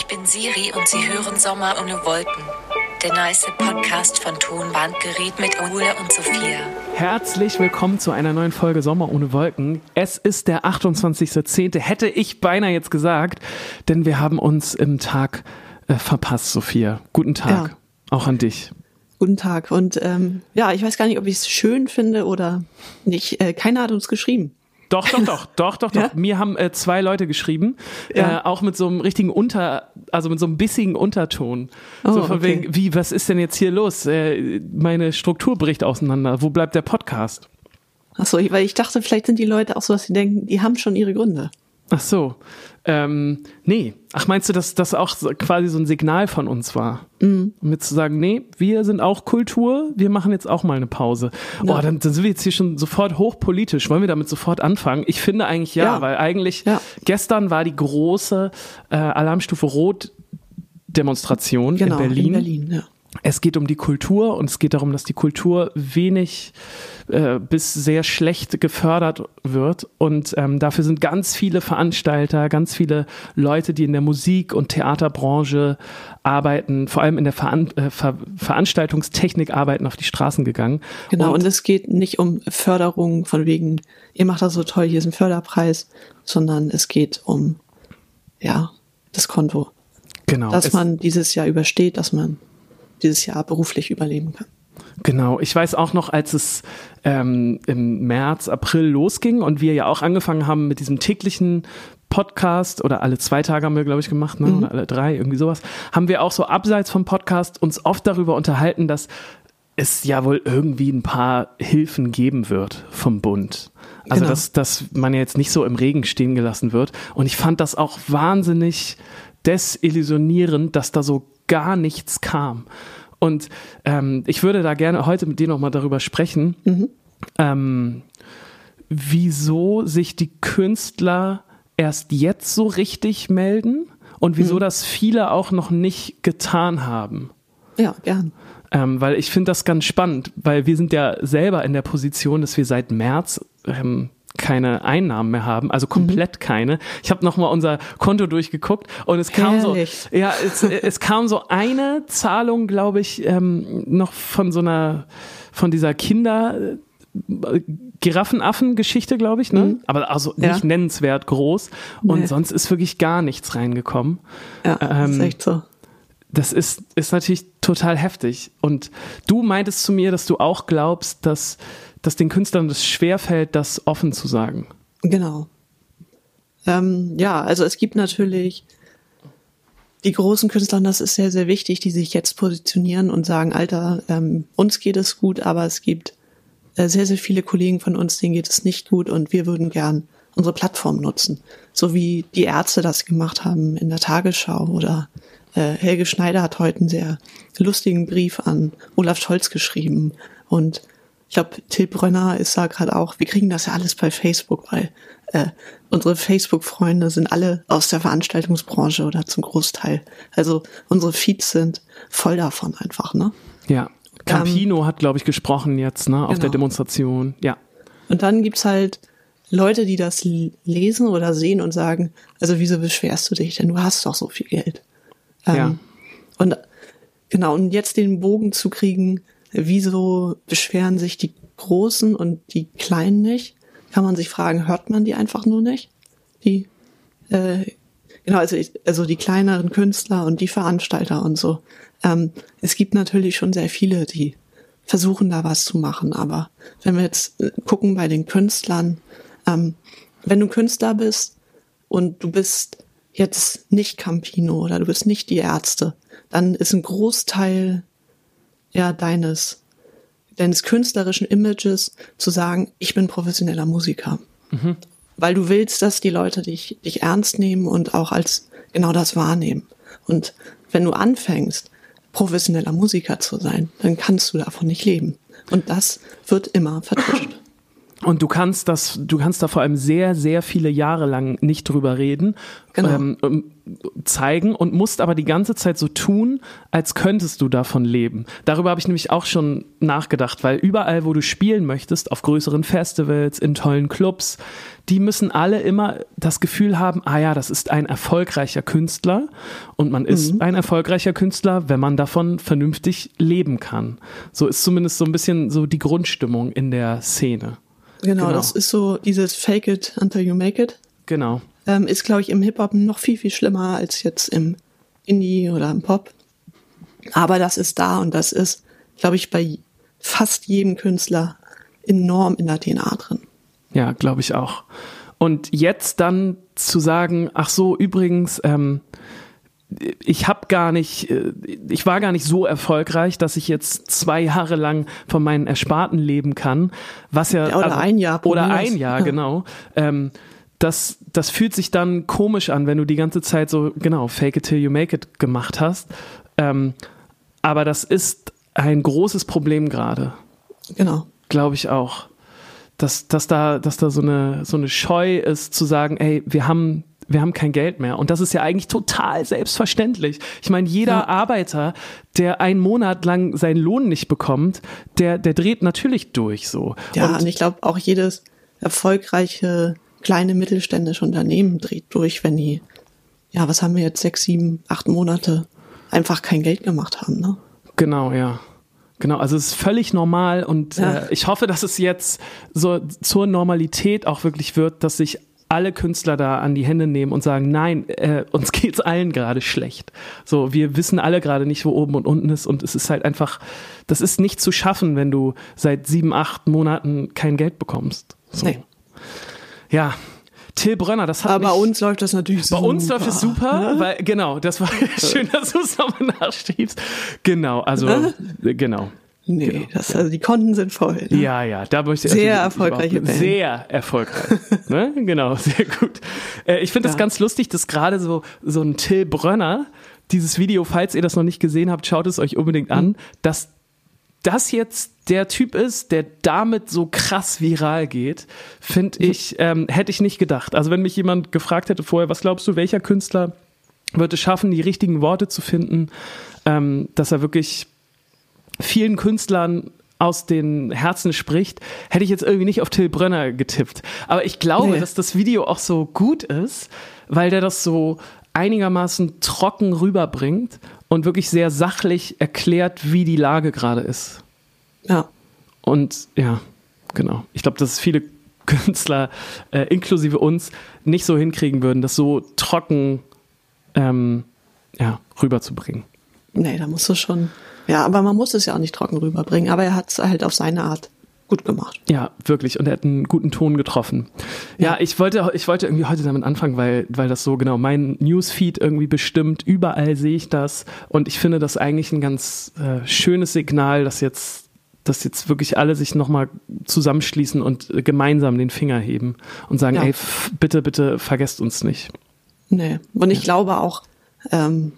Ich bin Siri und Sie hören Sommer ohne Wolken. Der nice Podcast von Tonbandgerät mit Ole und Sophia. Herzlich willkommen zu einer neuen Folge Sommer ohne Wolken. Es ist der 28.10. Hätte ich beinahe jetzt gesagt, denn wir haben uns im Tag äh, verpasst, Sophia. Guten Tag. Ja. Auch an dich. Guten Tag. Und ähm, ja, ich weiß gar nicht, ob ich es schön finde oder nicht. Äh, keiner hat uns geschrieben. Doch, doch, doch, doch, doch, doch. Ja? Mir haben äh, zwei Leute geschrieben, Ja. äh, auch mit so einem richtigen Unter, also mit so einem bissigen Unterton. so Oh, von okay. wegen, wie, was ist denn jetzt hier los? Äh, meine Struktur bricht auseinander. Wo bleibt der Podcast? Ach so, weil ich dachte, vielleicht sind die Leute auch so, dass sie denken, die haben schon ihre Gründe. Ach so. Ähm, nee. Ach, meinst du, dass das auch quasi so ein Signal von uns war? Mhm. Um jetzt zu sagen, nee, wir sind auch Kultur, wir machen jetzt auch mal eine Pause. Ja. Oh, dann, dann sind wir jetzt hier schon sofort hochpolitisch. Wollen wir damit sofort anfangen? Ich finde eigentlich ja, Ja. weil eigentlich Ja. gestern war die große äh, Alarmstufe Rot Demonstration Genau, in Berlin. In Berlin ja. Es geht um die Kultur und es geht darum, dass die Kultur wenig äh, bis sehr schlecht gefördert wird. Und ähm, dafür sind ganz viele Veranstalter, ganz viele Leute, die in der Musik- und Theaterbranche arbeiten, vor allem in der Veran äh, Ver Veranstaltungstechnik arbeiten, auf die Straßen gegangen. Genau, Und, und es geht nicht um Förderung von wegen, ihr macht das so toll, hier ist ein Förderpreis, sondern es geht um, ja, das Konto. genau, Dass man dieses Jahr übersteht, dass man dieses Jahr beruflich überleben kann. Genau, ich weiß auch noch, als es ähm, im März, April losging und wir ja auch angefangen haben mit diesem täglichen Podcast oder alle zwei Tage haben wir, glaube ich, gemacht, ne? oder alle drei, irgendwie sowas, haben wir auch so abseits vom Podcast uns oft darüber unterhalten, dass es ja wohl irgendwie ein paar Hilfen geben wird vom Bund. Also, Genau. dass, dass man ja jetzt nicht so im Regen stehen gelassen wird. Und ich fand das auch wahnsinnig desillusionierend, dass da so gar nichts kam. Und ähm, ich würde da gerne heute mit dir nochmal darüber sprechen, ähm, wieso sich die Künstler erst jetzt so richtig melden und wieso das viele auch noch nicht getan haben. Ja, gern. Ähm, weil ich finde das ganz spannend, weil wir sind ja selber in der Position, dass wir seit März ähm, keine Einnahmen mehr haben, also komplett keine. Ich habe nochmal unser Konto durchgeguckt und es kam Herrlich. so, ja, es, es kam so eine Zahlung, glaube ich, ähm, noch von so einer, von dieser Kinder. äh, Giraffenaffen-Geschichte, glaube ich, ne? Aber also nicht Ja. nennenswert groß. Und Nee. sonst ist wirklich gar nichts reingekommen. Ja, das ist Ähm, echt so. Das ist, ist natürlich total heftig. Und du meintest zu mir, dass du auch glaubst, dass, dass den Künstlern das schwerfällt, das offen zu sagen. Genau. Ähm, ja, also es gibt natürlich die großen Künstler, das ist sehr, sehr wichtig, die sich jetzt positionieren und sagen, Alter, ähm, uns geht es gut, aber es gibt äh, sehr, sehr viele Kollegen von uns, denen geht es nicht gut und wir würden gern unsere Plattform nutzen. So wie die Ärzte das gemacht haben in der Tagesschau oder äh, Helge Schneider hat heute einen sehr lustigen Brief an Olaf Scholz geschrieben und ich glaube, Till Brönner ist da gerade auch, wir kriegen das ja alles bei Facebook, weil äh, unsere Facebook-Freunde sind alle aus der Veranstaltungsbranche oder zum Großteil. Also unsere Feeds sind voll davon einfach, ne? Ja. Campino hat, glaube ich, gesprochen jetzt, ne, auf Genau. der Demonstration. Ja. Und dann gibt's halt Leute, die das lesen oder sehen und sagen, also wieso beschwerst du dich denn? Du hast doch so viel Geld. Ähm, Ja. Und genau, und jetzt den Bogen zu kriegen, wieso beschweren sich die Großen und die Kleinen nicht? Kann man sich fragen, hört man die einfach nur nicht? Die, äh, genau, also, also die kleineren Künstler und die Veranstalter und so. Ähm, es gibt natürlich schon sehr viele, die versuchen da was zu machen, aber wenn wir jetzt äh, gucken bei den Künstlern, ähm, wenn du Künstler bist und du bist jetzt nicht Campino oder du bist nicht die Ärzte, dann ist ein Großteil ja deines deines künstlerischen Images zu sagen, ich bin professioneller Musiker. Weil du willst, dass die Leute dich, dich ernst nehmen und auch als genau das wahrnehmen. Und wenn du anfängst, professioneller Musiker zu sein, dann kannst du davon nicht leben. Und das wird immer vertuscht. Und du kannst das, du kannst da vor allem sehr, sehr viele Jahre lang nicht drüber reden, Genau. ähm, zeigen und musst aber die ganze Zeit so tun, als könntest du davon leben. Darüber habe ich nämlich auch schon nachgedacht, weil überall, wo du spielen möchtest, auf größeren Festivals, in tollen Clubs, die müssen alle immer das Gefühl haben, ah ja, das ist ein erfolgreicher Künstler und man ist ein erfolgreicher Künstler, wenn man davon vernünftig leben kann. So ist zumindest so ein bisschen so die Grundstimmung in der Szene. Genau, Genau. das ist so dieses Fake it until you make it. Genau. Ähm, ist, glaube ich, im Hip-Hop noch viel, viel schlimmer als jetzt im Indie oder im Pop. Aber das ist da und das ist, glaube ich, bei fast jedem Künstler enorm in der DNA drin. Ja, glaube ich auch. Und jetzt dann zu sagen, ach so, übrigens, ähm, ich habe gar nicht, äh, ich war gar nicht so erfolgreich, dass ich jetzt zwei Jahre lang von meinen Ersparten leben kann, was ja, also Ja, oder ein Jahr, oder ein. Jahr Ja. genau. Ähm, das, das fühlt sich dann komisch an, wenn du die ganze Zeit so genau Fake it till you make it gemacht hast. Ähm, aber das ist ein großes Problem gerade Genau. glaube ich auch. Dass, dass da, dass da so eine, so eine Scheu ist, zu sagen, ey, wir haben, wir haben kein Geld mehr. Und das ist ja eigentlich total selbstverständlich. Ich meine, jeder Ja. Arbeiter, der einen Monat lang seinen Lohn nicht bekommt, der, der dreht natürlich durch so. Ja, und, und, ich glaube auch jedes erfolgreiche kleine mittelständische Unternehmen dreht durch, wenn die, ja, was haben wir jetzt, sechs, sieben, acht Monate einfach kein Geld gemacht haben, ne? Genau, ja. Genau, also es ist völlig normal und Ja. äh, ich hoffe, dass es jetzt so zur Normalität auch wirklich wird, dass sich alle Künstler da an die Hände nehmen und sagen, nein, äh, uns geht's allen gerade schlecht. So, wir wissen alle gerade nicht, wo oben und unten ist und es ist halt einfach, das ist nicht zu schaffen, wenn du seit sieben, acht Monaten kein Geld bekommst. So. Nee. Ja, Till Brönner, das hat Aber bei uns läuft das natürlich bei super. uns läuft es super, weil genau, das war schön, dass du es nochmal nachschiebst. Genau, also äh, genau. Nee, Genau. das, also die Konten sind voll. Ne? Ja, ja, da möchte ich Sehr also erfolgreiche Band. Sehr erfolgreich. ne? Genau, sehr gut. Äh, ich finde das Ja. ganz lustig, dass gerade so, so ein Till Brönner, dieses Video, falls ihr das noch nicht gesehen habt, schaut es euch unbedingt Mhm. an, dass das jetzt der Typ ist, der damit so krass viral geht, finde Mhm. ich, ähm, hätte ich nicht gedacht. Also wenn mich jemand gefragt hätte vorher, was glaubst du, welcher Künstler wird es schaffen, die richtigen Worte zu finden, ähm, dass er wirklich vielen Künstlern aus den Herzen spricht, hätte ich jetzt irgendwie nicht auf Till Brönner getippt. Aber ich glaube, Nee. dass das Video auch so gut ist, weil der das so einigermaßen trocken rüberbringt und wirklich sehr sachlich erklärt, wie die Lage gerade ist. Ja. Und ja, genau. Ich glaube, dass viele Künstler, äh, inklusive uns, nicht so hinkriegen würden, das so trocken ähm, ja, rüberzubringen. Nee, da musst du schon. Ja, aber man muss es ja auch nicht trocken rüberbringen. Aber er hat es halt auf seine Art gut gemacht. Ja, wirklich. Und er hat einen guten Ton getroffen. Ja, Ja. ich wollte, ich wollte irgendwie heute damit anfangen, weil, weil das so genau mein Newsfeed irgendwie bestimmt. Überall sehe ich das. Und ich finde das eigentlich ein ganz äh, schönes Signal, dass jetzt, dass jetzt wirklich alle sich nochmal zusammenschließen und äh, gemeinsam den Finger heben und sagen, Ja. ey, bitte, bitte vergesst uns nicht. Nee. Und ich glaube auch, ähm,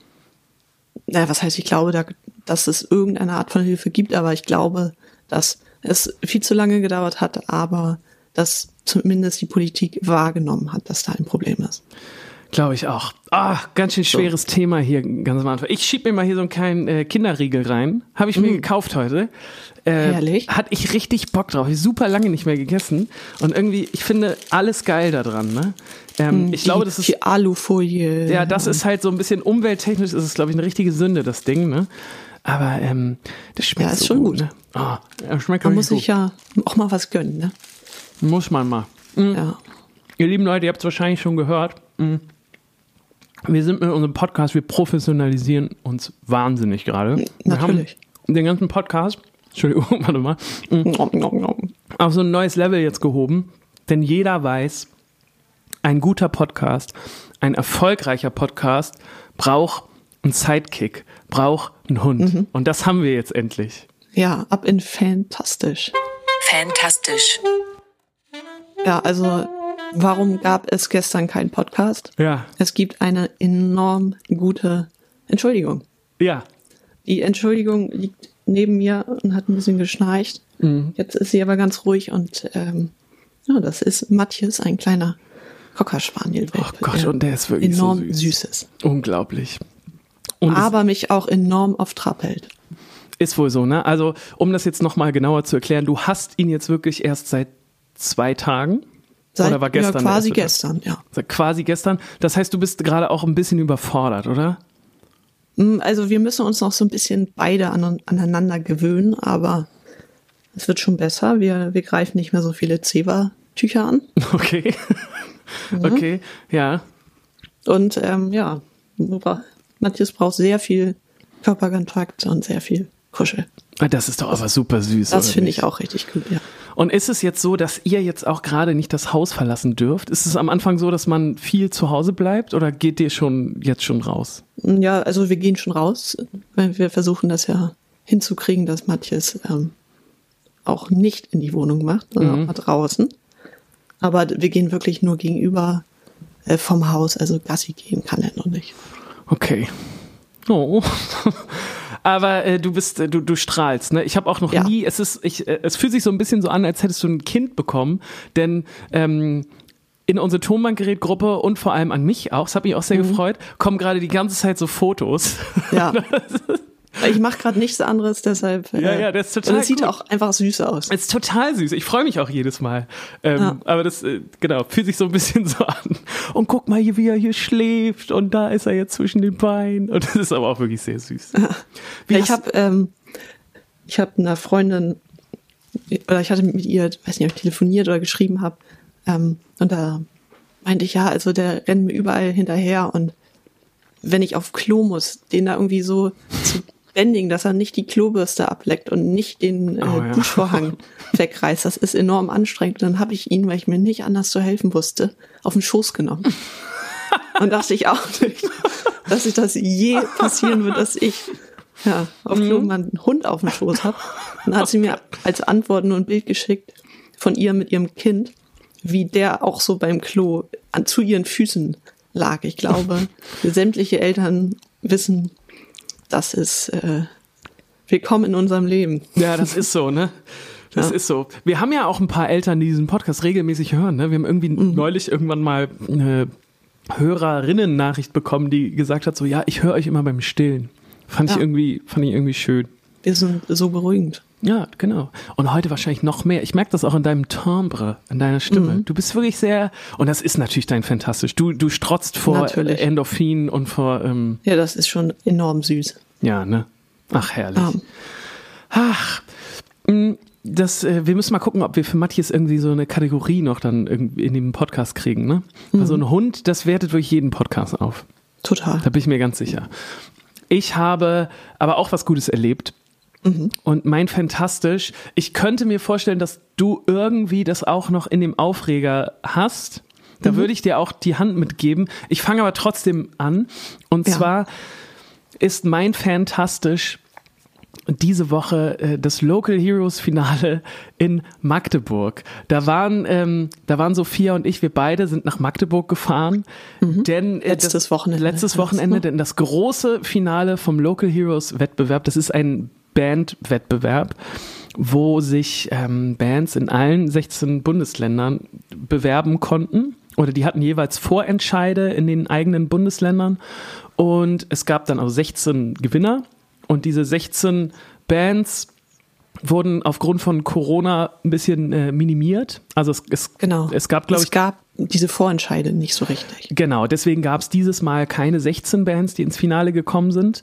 naja, was heißt, ich glaube, da, dass es irgendeine Art von Hilfe gibt, aber ich glaube, dass es viel zu lange gedauert hat, aber dass zumindest die Politik wahrgenommen hat, dass da ein Problem ist. Glaube ich auch. Ah, ganz schön schweres Thema hier ganz am Anfang. Ich schieb mir mal hier so einen kleinen äh, Kinderriegel rein. Habe ich mir gekauft heute. Äh, Herrlich. Hatte ich richtig Bock drauf. Ich super lange nicht mehr gegessen. Und irgendwie, ich finde alles geil da dran. Ne? Ähm, ich glaube, die, das ist die Alufolie. ja, das ist halt so ein bisschen umwelttechnisch, ist es, glaube ich, eine richtige Sünde, das Ding, ne? Aber ähm, das schmeckt Ja, ist so schon gut, gut. ne? Ja, schmeckt Man muss sich ja auch mal was gönnen, ne? Muss man mal. Ja. Ihr lieben Leute, ihr habt es wahrscheinlich schon gehört. Mm. Wir sind mit unserem Podcast, wir professionalisieren uns wahnsinnig gerade. Natürlich. den ganzen Podcast, Entschuldigung, warte mal, nom. auf so ein neues Level jetzt gehoben. Denn jeder weiß, ein guter Podcast, ein erfolgreicher Podcast braucht einen Sidekick, braucht einen Hund. Und das haben wir jetzt endlich. Ja, ab in fantastisch. Fantastisch. Ja, also warum gab es gestern keinen Podcast? Ja, Es gibt eine enorm gute Entschuldigung. ja, Die Entschuldigung liegt neben mir und hat ein bisschen geschnarcht. Mhm. Jetzt ist sie aber ganz ruhig und ähm, Ja, das ist Matthias, ein kleiner Cocker Spaniel. Oh Gott, und der ist wirklich enorm so süß. süßes. Unglaublich. Und Aber mich auch enorm auf Trab hält. ist wohl so, ne? Also, um das jetzt nochmal genauer zu erklären, du hast ihn jetzt wirklich erst seit zwei Tagen. Seit, Oder war gestern ja, quasi gestern, ja. Seit quasi gestern. Das heißt, du bist gerade auch ein bisschen überfordert, oder? Mm, Also wir müssen uns noch so ein bisschen beide an, aneinander gewöhnen, aber es wird schon besser. Wir, wir greifen nicht mehr so viele Zewa-Tücher an. Okay. Okay, ja. Und ähm, ja, Matthias braucht sehr viel Körperkontakt und sehr viel Kuschel. Ah, Das ist doch aber super süß. Das finde ich auch richtig gut, ja. Und ist es jetzt so, dass ihr jetzt auch gerade nicht das Haus verlassen dürft? Ist es am Anfang so, dass man viel zu Hause bleibt oder geht ihr schon jetzt schon raus? Ja, also wir gehen schon raus, weil wir versuchen das ja hinzukriegen, dass Matthias ähm, auch nicht in die Wohnung macht, sondern auch mal draußen. Aber wir gehen wirklich nur gegenüber äh, vom Haus, also Gassi gehen kann er noch nicht. Okay. Oh. Aber äh, du bist, äh, du, du strahlst, ne? Ich habe auch noch Ja. nie, es ist, ich, äh, es fühlt sich so ein bisschen so an, als hättest du ein Kind bekommen, denn ähm, in unsere Tonbandgerätgruppe und vor allem an mich auch, das hat mich auch sehr Mhm. gefreut, kommen gerade die ganze Zeit so Fotos. Ja. ich mache gerade nichts anderes, deshalb. äh, Ja, ja, das ist total Und es sieht gut. auch einfach süß aus. Es ist total süß. Ich freue mich auch jedes Mal. Ähm, Ja. Aber das, äh, genau, fühlt sich so ein bisschen so an. Und guck mal, wie er hier schläft. Und da ist er jetzt zwischen den Beinen. Und das ist aber auch wirklich sehr süß. Ja, ich habe ähm, ich habe einer Freundin oder ich hatte mit ihr, weiß nicht, ob ich telefoniert oder geschrieben habe, ähm, und da meinte ich ja, also der rennt mir überall hinterher und wenn ich auf Klo muss, den da irgendwie so zu bändigen, dass er nicht die Klobürste ableckt und nicht den äh, Oh ja. Duschvorhang wegreißt, das ist enorm anstrengend. Und dann habe ich ihn, weil ich mir nicht anders zu helfen wusste, auf den Schoß genommen. Und dachte ich auch nicht, dass sich das je passieren wird, dass ich ja, auf Klo Mhm. mal einen Hund auf dem Schoß habe. Dann hat sie mir als Antwort nur ein Bild geschickt von ihr mit ihrem Kind, wie der auch so beim Klo an, zu ihren Füßen lag. Ich glaube, sämtliche Eltern wissen, das ist äh, willkommen in unserem Leben. Ja, das ist so, ne? Das Ja. ist so. Wir haben ja auch ein paar Eltern, die diesen Podcast regelmäßig hören. Ne? Wir haben irgendwie Mhm. neulich irgendwann mal eine Hörerinnen-Nachricht bekommen, die gesagt hat: so, ja, ich höre euch immer beim Stillen. Fand ich Ja. irgendwie, fand ich irgendwie schön. Wir sind so beruhigend. Ja, genau. Und heute wahrscheinlich noch mehr. Ich merke das auch in deinem Timbre, in deiner Stimme. Mhm. Du bist wirklich sehr, und das ist natürlich dein fantastisch. Du, du strotzt vor Natürlich. Endorphin und vor, ähm, Ja, das ist schon enorm süß. ja, ne? Ach, herrlich. Ähm, Ach, mh, das, äh, wir müssen mal gucken, ob wir für Matthias irgendwie so eine Kategorie noch dann in dem Podcast kriegen, ne? Weil so ein Hund, das wertet durch jeden Podcast auf. total. Da bin ich mir ganz sicher. Ich habe aber auch was Gutes erlebt. Und mein Fantastisch, ich könnte mir vorstellen, dass du irgendwie das auch noch in dem Aufreger hast. Da würde ich dir auch die Hand mitgeben. Ich fange aber trotzdem an. Und Ja. zwar ist mein Fantastisch diese Woche äh, das Local Heroes Finale in Magdeburg. Da waren, ähm, da waren Sophia und ich, wir beide sind nach Magdeburg gefahren, denn äh, Letztes Wochenende. Letztes Wochenende, denn das große Finale vom Local Heroes Wettbewerb, das ist ein Bandwettbewerb, wo sich ähm, Bands in allen 16 Bundesländern bewerben konnten. Oder die hatten jeweils Vorentscheide in den eigenen Bundesländern. Und es gab dann also 16 Gewinner. Und diese 16 Bands wurden aufgrund von Corona ein bisschen äh, minimiert. Also es, es, Genau. es gab, glaube es ich, gab diese Vorentscheide nicht so richtig. Genau, deswegen gab es dieses Mal keine 16 Bands, die ins Finale gekommen sind.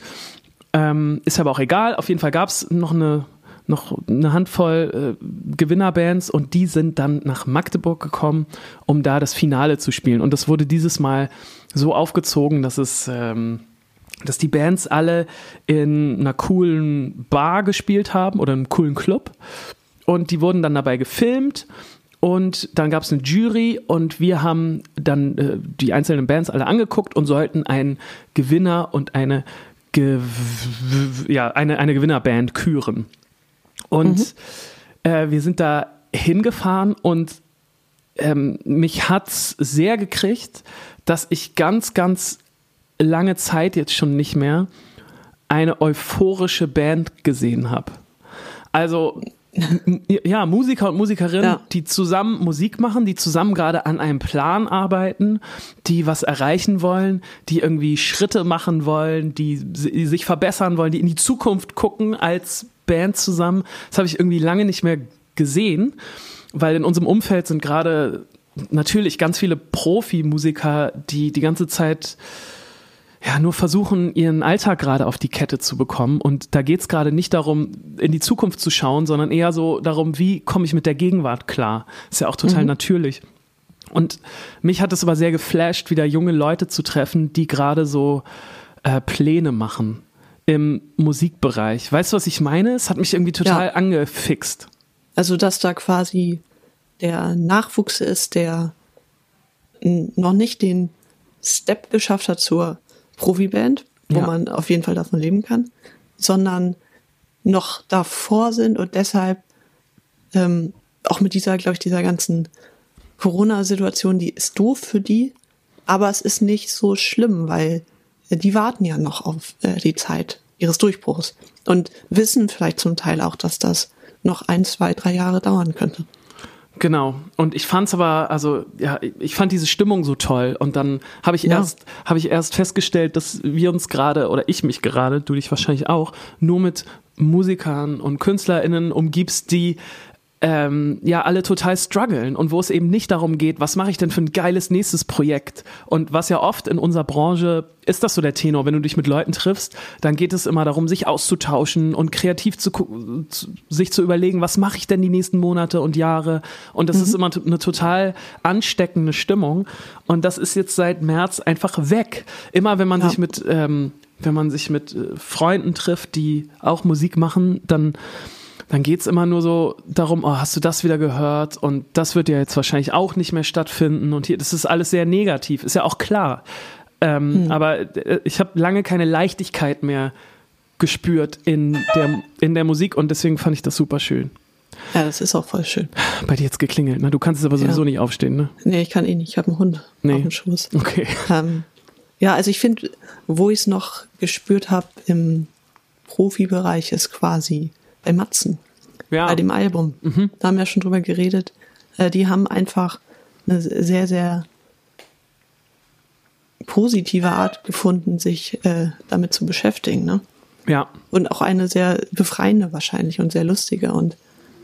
Ähm, ist aber auch egal. Auf jeden Fall gab es noch eine, noch eine Handvoll äh, Gewinnerbands und die sind dann nach Magdeburg gekommen, um da das Finale zu spielen. Und das wurde dieses Mal so aufgezogen, dass es. Ähm, dass die Bands alle in einer coolen Bar gespielt haben oder einem coolen Club. Und die wurden dann dabei gefilmt. Und dann gab es eine Jury und wir haben dann äh, die einzelnen Bands alle angeguckt und sollten einen Gewinner und eine, ja, eine, eine Gewinnerband küren. Und äh, wir sind da hingefahren und ähm, mich hat's sehr gekriegt, dass ich ganz, ganz lange Zeit jetzt schon nicht mehr eine euphorische Band gesehen habe. Also ja, Musiker und Musikerinnen, Ja. die zusammen Musik machen, die zusammen gerade an einem Plan arbeiten, die was erreichen wollen, die irgendwie Schritte machen wollen, die si- sich verbessern wollen, die in die Zukunft gucken als Band zusammen. Das habe ich irgendwie lange nicht mehr gesehen, weil in unserem Umfeld sind gerade natürlich ganz viele Profimusiker, die die ganze Zeit ja, nur versuchen, ihren Alltag gerade auf die Kette zu bekommen. Und da geht's gerade nicht darum, in die Zukunft zu schauen, sondern eher so darum, wie komme ich mit der Gegenwart klar. Ist ja auch total natürlich. Und mich hat es aber sehr geflasht, wieder junge Leute zu treffen, die gerade so äh, Pläne machen im Musikbereich. Weißt du, was ich meine? Es hat mich irgendwie total Ja. angefixt. Also, dass da quasi der Nachwuchs ist, der noch nicht den Step geschafft hat zur Profiband, wo Ja. man auf jeden Fall davon leben kann, sondern noch davor sind und deshalb ähm, auch mit dieser, glaube ich, dieser ganzen Corona-Situation, die ist doof für die, aber es ist nicht so schlimm, weil die warten ja noch auf äh, die Zeit ihres Durchbruchs und wissen vielleicht zum Teil auch, dass das noch ein, zwei, drei Jahre dauern könnte. Genau. Und ich fand's aber, also ja, ich fand diese Stimmung so toll. Und dann habe ich Ja. erst, habe ich erst festgestellt, dass wir uns gerade oder ich mich gerade, du dich wahrscheinlich auch, nur mit Musikern und KünstlerInnen umgibst, die ähm, ja alle total strugglen und wo es eben nicht darum geht, was mache ich denn für ein geiles nächstes Projekt und was ja oft in unserer Branche ist das so der Tenor, wenn du dich mit Leuten triffst, dann geht es immer darum, sich auszutauschen und kreativ zu, zu sich zu überlegen, was mache ich denn die nächsten Monate und Jahre und das ist immer eine total ansteckende Stimmung und das ist jetzt seit März einfach weg. Immer wenn man Ja. sich mit ähm, wenn man sich mit äh, Freunden trifft, die auch Musik machen, dann dann geht's immer nur so darum, oh, hast du das wieder gehört? Und das wird ja jetzt wahrscheinlich auch nicht mehr stattfinden. Und hier, das ist alles sehr negativ, ist ja auch klar. Ähm, Aber äh, ich habe lange keine Leichtigkeit mehr gespürt in der, in der Musik und deswegen fand ich das super schön. Ja, das ist auch voll schön. Bei dir jetzt geklingelt, ne? Du kannst es aber sowieso Ja. nicht aufstehen, ne? Nee, ich kann eh nicht. Ich habe einen Hund Nee. auf dem Schoß. Okay. Ähm, ja, also ich finde, wo ich es noch gespürt habe im Profibereich ist quasi bei Matzen, Ja. bei dem Album. Da haben wir schon drüber geredet. Äh, die haben einfach eine sehr, sehr positive Art gefunden, sich äh, damit zu beschäftigen. Ne? ja. und auch eine sehr befreiende wahrscheinlich und sehr lustige. Und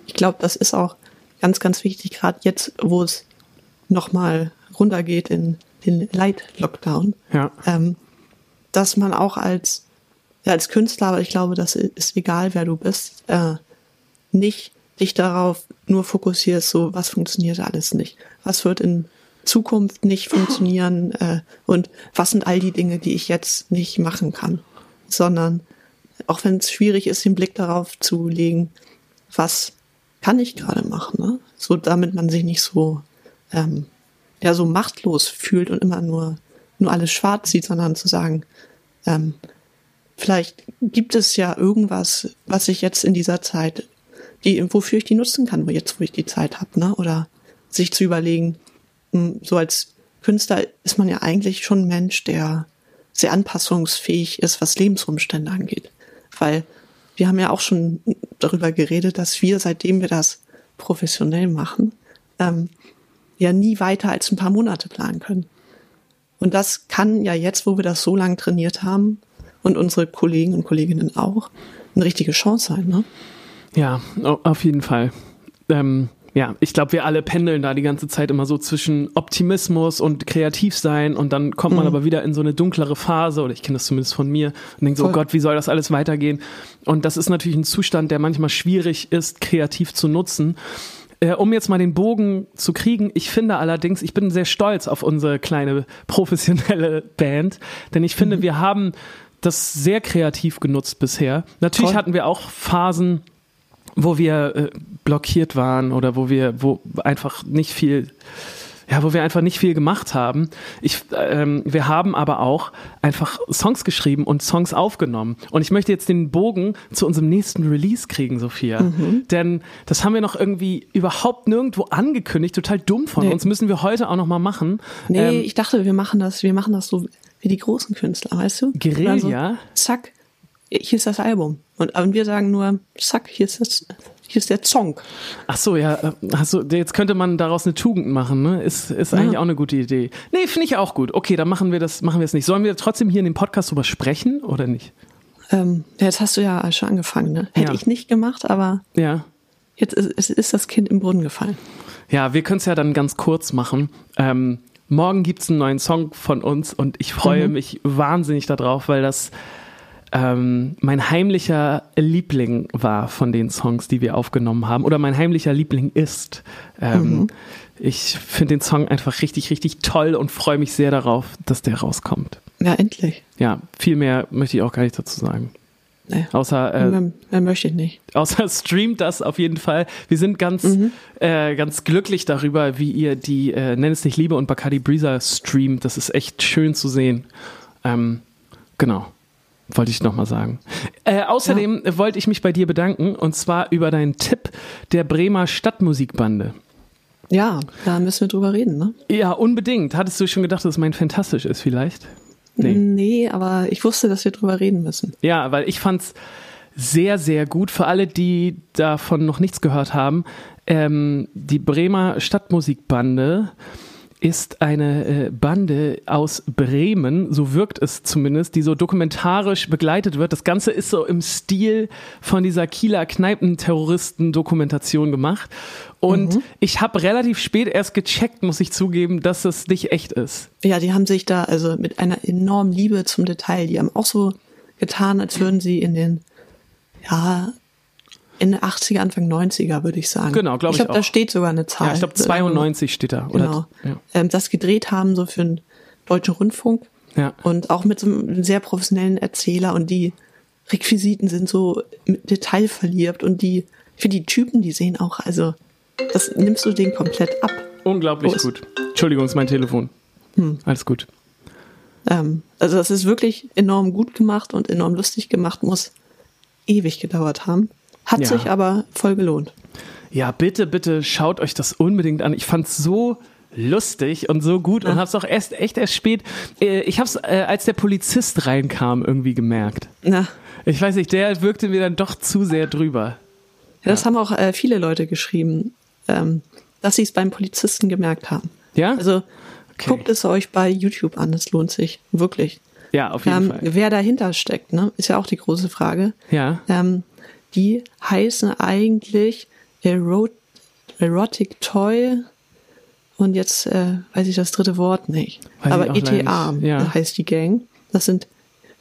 ich glaube, das ist auch ganz, ganz wichtig, gerade jetzt, wo es nochmal runtergeht in den Light-Lockdown, Ja. ähm, dass man auch als, ja, als Künstler, aber ich glaube, das ist egal, wer du bist, äh, nicht dich darauf nur fokussierst, so was funktioniert alles nicht, was wird in Zukunft nicht funktionieren äh, und was sind all die Dinge, die ich jetzt nicht machen kann, sondern auch wenn es schwierig ist, den Blick darauf zu legen, was kann ich gerade machen, ne? so damit man sich nicht so ähm, ja so machtlos fühlt und immer nur nur alles schwarz sieht, sondern zu sagen, ähm, vielleicht gibt es ja irgendwas, was ich jetzt in dieser Zeit, die, wofür ich die nutzen kann, wo jetzt, wo ich die Zeit habe, ne? Oder sich zu überlegen, mh, so als Künstler ist man ja eigentlich schon ein Mensch, der sehr anpassungsfähig ist, was Lebensumstände angeht. Weil wir haben ja auch schon darüber geredet, dass wir, seitdem wir das professionell machen, ähm, ja nie weiter als ein paar Monate planen können. Und das kann ja jetzt, wo wir das so lange trainiert haben und unsere Kollegen und Kolleginnen auch, eine richtige Chance sein. Ne? Ja, au- auf jeden Fall. Ähm, ja, ich glaube, wir alle pendeln da die ganze Zeit immer so zwischen Optimismus und kreativ sein und dann kommt man aber wieder in so eine dunklere Phase oder ich kenne das zumindest von mir und denkt so, Voll. Gott, wie soll das alles weitergehen? Und das ist natürlich ein Zustand, der manchmal schwierig ist, kreativ zu nutzen. Äh, um jetzt mal den Bogen zu kriegen, ich finde allerdings, ich bin sehr stolz auf unsere kleine professionelle Band, denn ich finde, wir haben das sehr kreativ genutzt bisher. Natürlich Voll. hatten wir auch Phasen, wo wir äh, blockiert waren oder wo wir, wo einfach nicht viel, ja, wo wir einfach nicht viel gemacht haben. Ich, ähm, wir haben aber auch einfach Songs geschrieben und Songs aufgenommen. Und ich möchte jetzt den Bogen zu unserem nächsten Release kriegen, Sophia. Denn das haben wir noch irgendwie überhaupt nirgendwo angekündigt. Total dumm von Nee. uns. Müssen wir heute auch noch mal machen. Nee, Ähm, ich dachte, wir machen das, wir machen das so wie die großen Künstler, weißt du? Guerilla? Also, zack. hier ist das Album. Und, und wir sagen nur, zack, hier ist das, hier ist der Song. Ach so, ja, äh, du, jetzt könnte man daraus eine Tugend machen, ne? Ist, ist eigentlich Ja. auch eine gute Idee. Nee, finde ich auch gut. Okay, dann machen wir das, machen wir es nicht. Sollen wir trotzdem hier in dem Podcast drüber sprechen oder nicht? Ähm, jetzt hast du ja schon angefangen, ne? Hätte Ja. ich nicht gemacht, aber Ja. jetzt ist, ist das Kind im Brunnen gefallen. Ja, wir können es ja dann ganz kurz machen. Ähm, morgen gibt es einen neuen Song von uns und ich freue mich wahnsinnig darauf, weil das ähm, mein heimlicher Liebling war von den Songs, die wir aufgenommen haben. Oder mein heimlicher Liebling ist. Ähm, Ich finde den Song einfach richtig, richtig toll und freue mich sehr darauf, dass der rauskommt. Ja, endlich. Ja, viel mehr möchte ich auch gar nicht dazu sagen. Nee. Außer äh, mehr möchte ich nicht. Außer streamt das auf jeden Fall. Wir sind ganz, äh, ganz glücklich darüber, wie ihr die äh, Nenn es nicht Liebe und Bacardi Breezer streamt. Das ist echt schön zu sehen. Ähm, genau. Wollte ich nochmal sagen. Äh, außerdem äh, wollte ich mich bei dir bedanken und zwar über deinen Tipp der Bremer Stadtmusikbande. Ja, da müssen wir drüber reden, ne? Ja, unbedingt. Hattest du schon gedacht, dass es mein fantastisch ist, vielleicht? Nee. Nee, aber ich wusste, dass wir drüber reden müssen. Ja, weil ich fand's sehr, sehr gut. Für alle, die davon noch nichts gehört haben, ähm, die Bremer Stadtmusikbande ist eine äh, Bande aus Bremen, so wirkt es zumindest, die so dokumentarisch begleitet wird. Das Ganze ist so im Stil von dieser Kieler Kneipenterroristen-Dokumentation gemacht. Und ich habe relativ spät erst gecheckt, muss ich zugeben, dass es nicht echt ist. Ja, die haben sich da also mit einer enormen Liebe zum Detail, die haben auch so getan, als würden sie in den, ja, Ende 80er, Anfang 90er, würde ich sagen. Genau, glaub ich Ich glaube, da steht sogar eine Zahl. Ja, ich glaube 92 steht da. Oder, Genau. Ja. Ähm, das gedreht haben, so für den Deutschen Rundfunk. Ja. Und auch mit so einem sehr professionellen Erzähler und die Requisiten sind so mit Detail verliebt und die, finde die Typen, die sehen auch, also, das nimmst du denen komplett ab. Unglaublich ist- gut. Entschuldigung, ist mein Telefon. Alles gut. Ähm, also das ist wirklich enorm gut gemacht und enorm lustig gemacht, muss ewig gedauert haben. Hat Ja. sich aber voll gelohnt. Ja, bitte, bitte schaut euch das unbedingt an. Ich fand's so lustig und so gut und hab's auch erst echt erst spät. Äh, ich hab's, äh, als der Polizist reinkam, irgendwie gemerkt. Na, Ich weiß nicht, der wirkte mir dann doch zu sehr drüber. ja, das haben auch äh, viele Leute geschrieben, ähm, dass sie es beim Polizisten gemerkt haben. Ja? Also Okay. guckt es euch bei YouTube an, es lohnt sich wirklich. Ja, auf jeden Ähm, Fall. wer dahinter steckt, ne, ist ja auch die große Frage. Ja. Ähm, die heißen eigentlich Ero Erotic Toy und jetzt äh, weiß ich das dritte Wort nicht. Weiß Aber ETA nicht. Ja. heißt die Gang. Das sind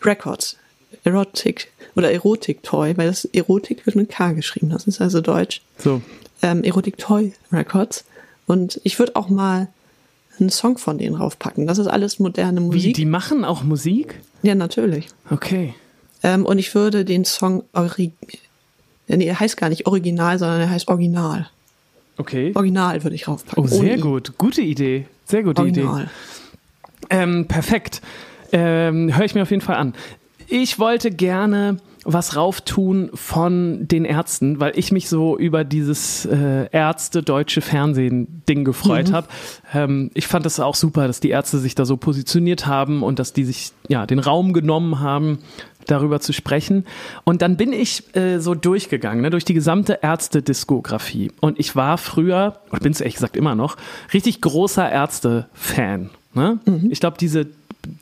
Records. Erotic oder Erotic Toy, weil das Erotik wird mit K geschrieben. Das ist also Deutsch. So. Ähm, Erotic Toy Records. Und ich würde auch mal einen Song von denen raufpacken. Das ist alles moderne Wie, Musik. die machen auch Musik? ja, natürlich. Okay. Ähm, und ich würde den Song Ori nee, er heißt gar nicht Original, sondern er heißt Original. Okay. Original würde ich raufpacken. Oh, sehr Ohne I. gut. Gute Idee. Sehr gute Idee. Original. Ähm, perfekt. Ähm, Höre ich mir auf jeden Fall an. Ich wollte gerne was rauftun von den Ärzten, weil ich mich so über dieses äh, Ärzte-deutsche Fernsehen-Ding gefreut habe. Ähm, ich fand das auch super, dass die Ärzte sich da so positioniert haben und dass die sich ja den Raum genommen haben, darüber zu sprechen. Und dann bin ich äh, so durchgegangen, ne, durch die gesamte Ärzte-Diskografie. Und ich war früher, oder bin es ehrlich gesagt immer noch, richtig großer Ärzte-Fan. Ne? Ich glaube, diese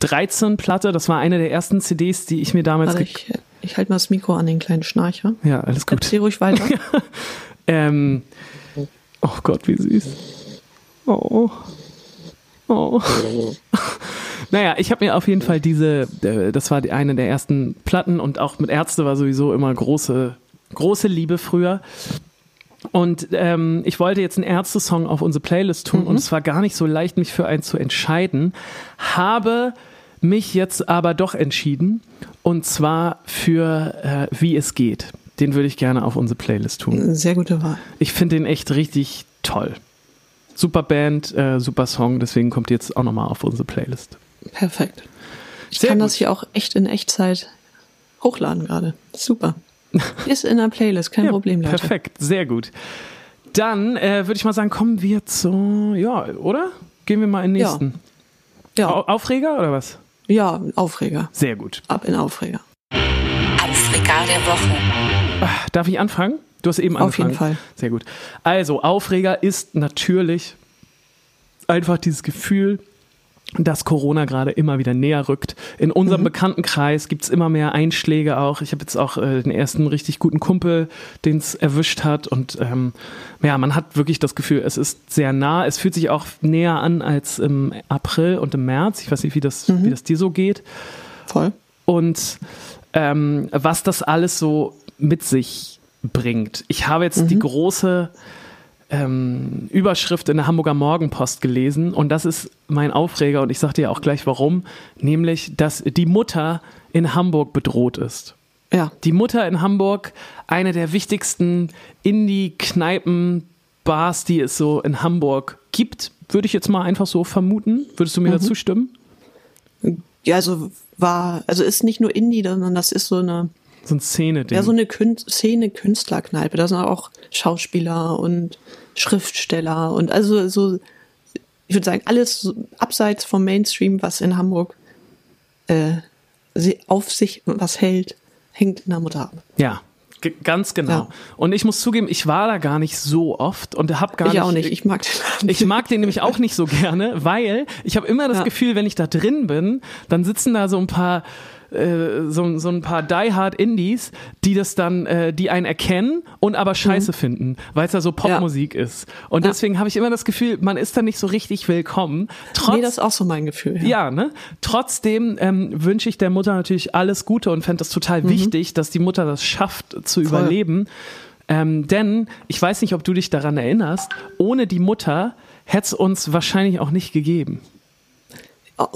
13-Platte, das war eine der ersten CDs, die ich mir damals... Warte, ich, ich halte mal das Mikro an den kleinen Schnarcher. ja, alles gut. Erzähl ruhig weiter. Ähm, oh Gott, wie süß. Oh. Oh. naja, ich habe mir auf jeden Fall diese, äh, das war die eine der ersten Platten und auch mit Ärzte war sowieso immer große, große Liebe früher. Und ähm, ich wollte jetzt einen Ärzte-Song auf unsere Playlist tun und es war gar nicht so leicht, mich für einen zu entscheiden. Habe mich jetzt aber doch entschieden und zwar für äh, Wie es geht. Den würde ich gerne auf unsere Playlist tun. Sehr gute Wahl. Ich finde den echt richtig toll. Super Band, äh, super Song, deswegen kommt jetzt auch nochmal auf unsere Playlist. Perfekt. Ich Sehr kann gut. das hier auch echt in Echtzeit hochladen gerade. Super. Ist in der Playlist, kein Problem, Leute. Perfekt, sehr gut. Dann äh, würde ich mal sagen, kommen wir zu, ja, oder? Gehen wir mal in den Ja. nächsten. Ja, Au- Aufreger oder was? ja, Aufreger. Sehr gut. Ab in Aufreger. Aufreger. Der Woche. Darf ich anfangen? Du hast eben Auf angefangen. jeden Fall. Sehr gut. Also, Aufreger ist natürlich einfach dieses Gefühl, dass Corona gerade immer wieder näher rückt. In unserem Bekanntenkreis gibt es immer mehr Einschläge auch. Ich habe jetzt auch äh, den ersten richtig guten Kumpel, den es erwischt hat. Und ähm, ja, man hat wirklich das Gefühl, es ist sehr nah. Es fühlt sich auch näher an als im April und im März. Ich weiß nicht, wie das, wie das dir so geht. Voll. Und ähm, was das alles so mit sich bringt. Ich habe jetzt die große ähm, Überschrift in der Hamburger Morgenpost gelesen und das ist mein Aufreger und ich sage dir auch gleich warum, nämlich, dass die Mutter in Hamburg bedroht ist. Ja. Die Mutter in Hamburg, eine der wichtigsten Indie-Kneipen, Bars, die es so in Hamburg gibt, würde ich jetzt mal einfach so vermuten. Würdest du mir dazu stimmen? Ja, also war, also ist nicht nur Indie, sondern das ist so eine, So ein Szene-Ding. ja, so eine Kün Szene Künstlerkneipe. Da sind auch Schauspieler und Schriftsteller und also so, ich würde sagen, alles so abseits vom Mainstream, was in Hamburg äh, auf sich was hält, hängt in der Mutter ab. Ja, ganz genau. Ja. Und ich muss zugeben, ich war da gar nicht so oft und habe gar ich nicht. auch nicht. Ich mag den. Ich mag den nämlich auch nicht so gerne, weil ich habe immer das Ja. Gefühl, wenn ich da drin bin, dann sitzen da so ein paar äh, so, so ein paar Die Hard Indies, die das dann, äh, die einen erkennen und aber scheiße finden, weil es da so Popmusik ist. Und Mhm. Ja. deswegen habe ich immer das Gefühl, man ist da nicht so richtig willkommen. Trotz, nee, das ist auch so mein Gefühl. Ja. ja, ne? Trotzdem ähm, wünsche ich der Mutter natürlich alles Gute und fände das total wichtig, dass die Mutter das schafft zu Mhm. Voll. überleben. Ähm, denn ich weiß nicht, ob du dich daran erinnerst, ohne die Mutter hätte es uns wahrscheinlich auch nicht gegeben.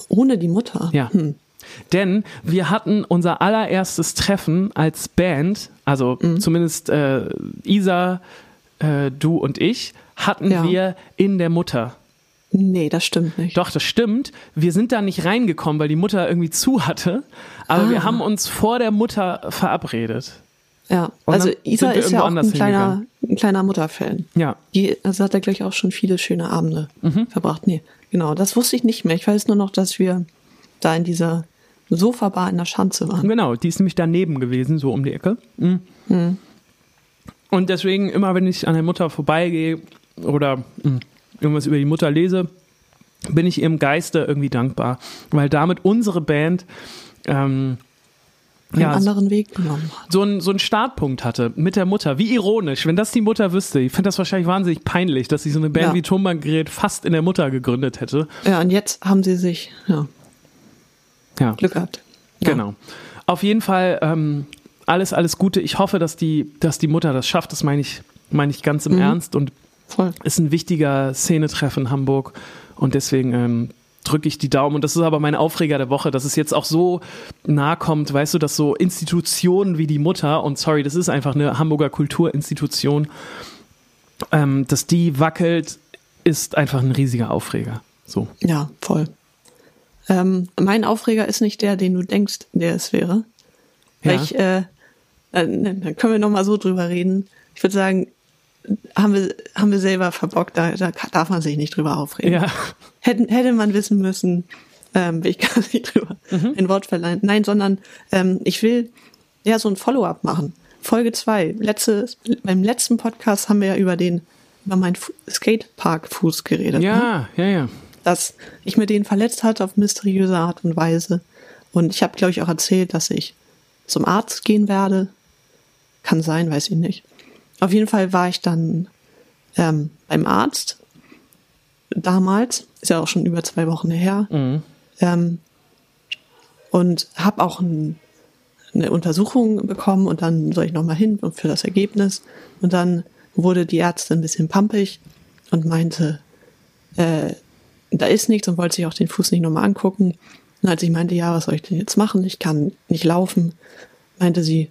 Ohne die Mutter. Ja. Hm. Denn wir hatten unser allererstes Treffen als Band, also Mhm. zumindest äh, Isa, äh, du und ich, hatten Ja. wir in der Mutter. Nee, das stimmt nicht. Doch, das stimmt. Wir sind da nicht reingekommen, weil die Mutter irgendwie zu hatte. Aber wir Ah. haben uns vor der Mutter verabredet. Ja, Und also Isa wir ist ja auch ein kleiner, ein kleiner Mutterfan. Ja. Die also hat er gleich auch schon viele schöne Abende Mhm. verbracht. Nee, genau, das wusste ich nicht mehr. Ich weiß nur noch, dass wir da in dieser Sofabar in der Schanze waren. Genau, die ist nämlich daneben gewesen, so um die Ecke. Mhm. Und deswegen, immer wenn ich an der Mutter vorbeigehe oder mh, irgendwas über die Mutter lese, bin ich ihrem Geiste irgendwie dankbar. Weil damit unsere Band ähm, Einen ja, anderen Weg genommen hat. so einen so einen Startpunkt hatte mit der Mutter. Wie ironisch, wenn das die Mutter wüsste. Ich finde das wahrscheinlich wahnsinnig peinlich, dass sie so eine Band Ja. wie Tonbandgerät fast in der Mutter gegründet hätte. Ja, und jetzt haben sie sich, ja, Ja. Glück gehabt. Ja. Genau. Auf jeden Fall ähm, alles, alles Gute. Ich hoffe, dass die, dass die Mutter das schafft. Das meine ich, meine ich ganz im Mhm. Ernst und Voll. ist ein wichtiger Szenetreff in Hamburg. Und deswegen ähm, drücke ich die Daumen. Und das ist aber mein Aufreger der Woche, dass es jetzt auch so nahe kommt, weißt du, dass so Institutionen wie die Mutter, und sorry, das ist einfach eine Hamburger Kulturinstitution, ähm, dass die wackelt, ist einfach ein riesiger Aufreger. So. Ja, voll. Ähm, mein Aufreger ist nicht der, den du denkst, der es wäre. Weil Ja. ich, äh, äh, ne, da können wir noch mal so drüber reden. Ich würde sagen, haben wir, haben wir selber verbockt, da, da darf man sich nicht drüber aufregen. Ja. Hätte, hätte man wissen müssen, ähm, will ich gar nicht drüber ein Wort verleihen. Nein, sondern ähm, ich will ja so ein Follow-up machen. Folge zwei. Letztes, beim letzten Podcast haben wir ja über den, über meinen Fu- Skatepark-Fuß geredet. Ne? Ja, ja, ja. Dass ich mir den verletzt hatte auf mysteriöse Art und Weise. Und ich habe, glaube ich, auch erzählt, dass ich zum Arzt gehen werde. Kann sein, weiß ich nicht. Auf jeden Fall war ich dann ähm, beim Arzt damals, ist ja auch schon über zwei Wochen her, ähm, und habe auch ein, eine Untersuchung bekommen und dann soll ich nochmal hin und für das Ergebnis. Und dann wurde die Ärztin ein bisschen pampig und meinte, äh, da ist nichts und wollte sich auch den Fuß nicht nochmal angucken. Und als ich meinte, ja, was soll ich denn jetzt machen? Ich kann nicht laufen, meinte sie,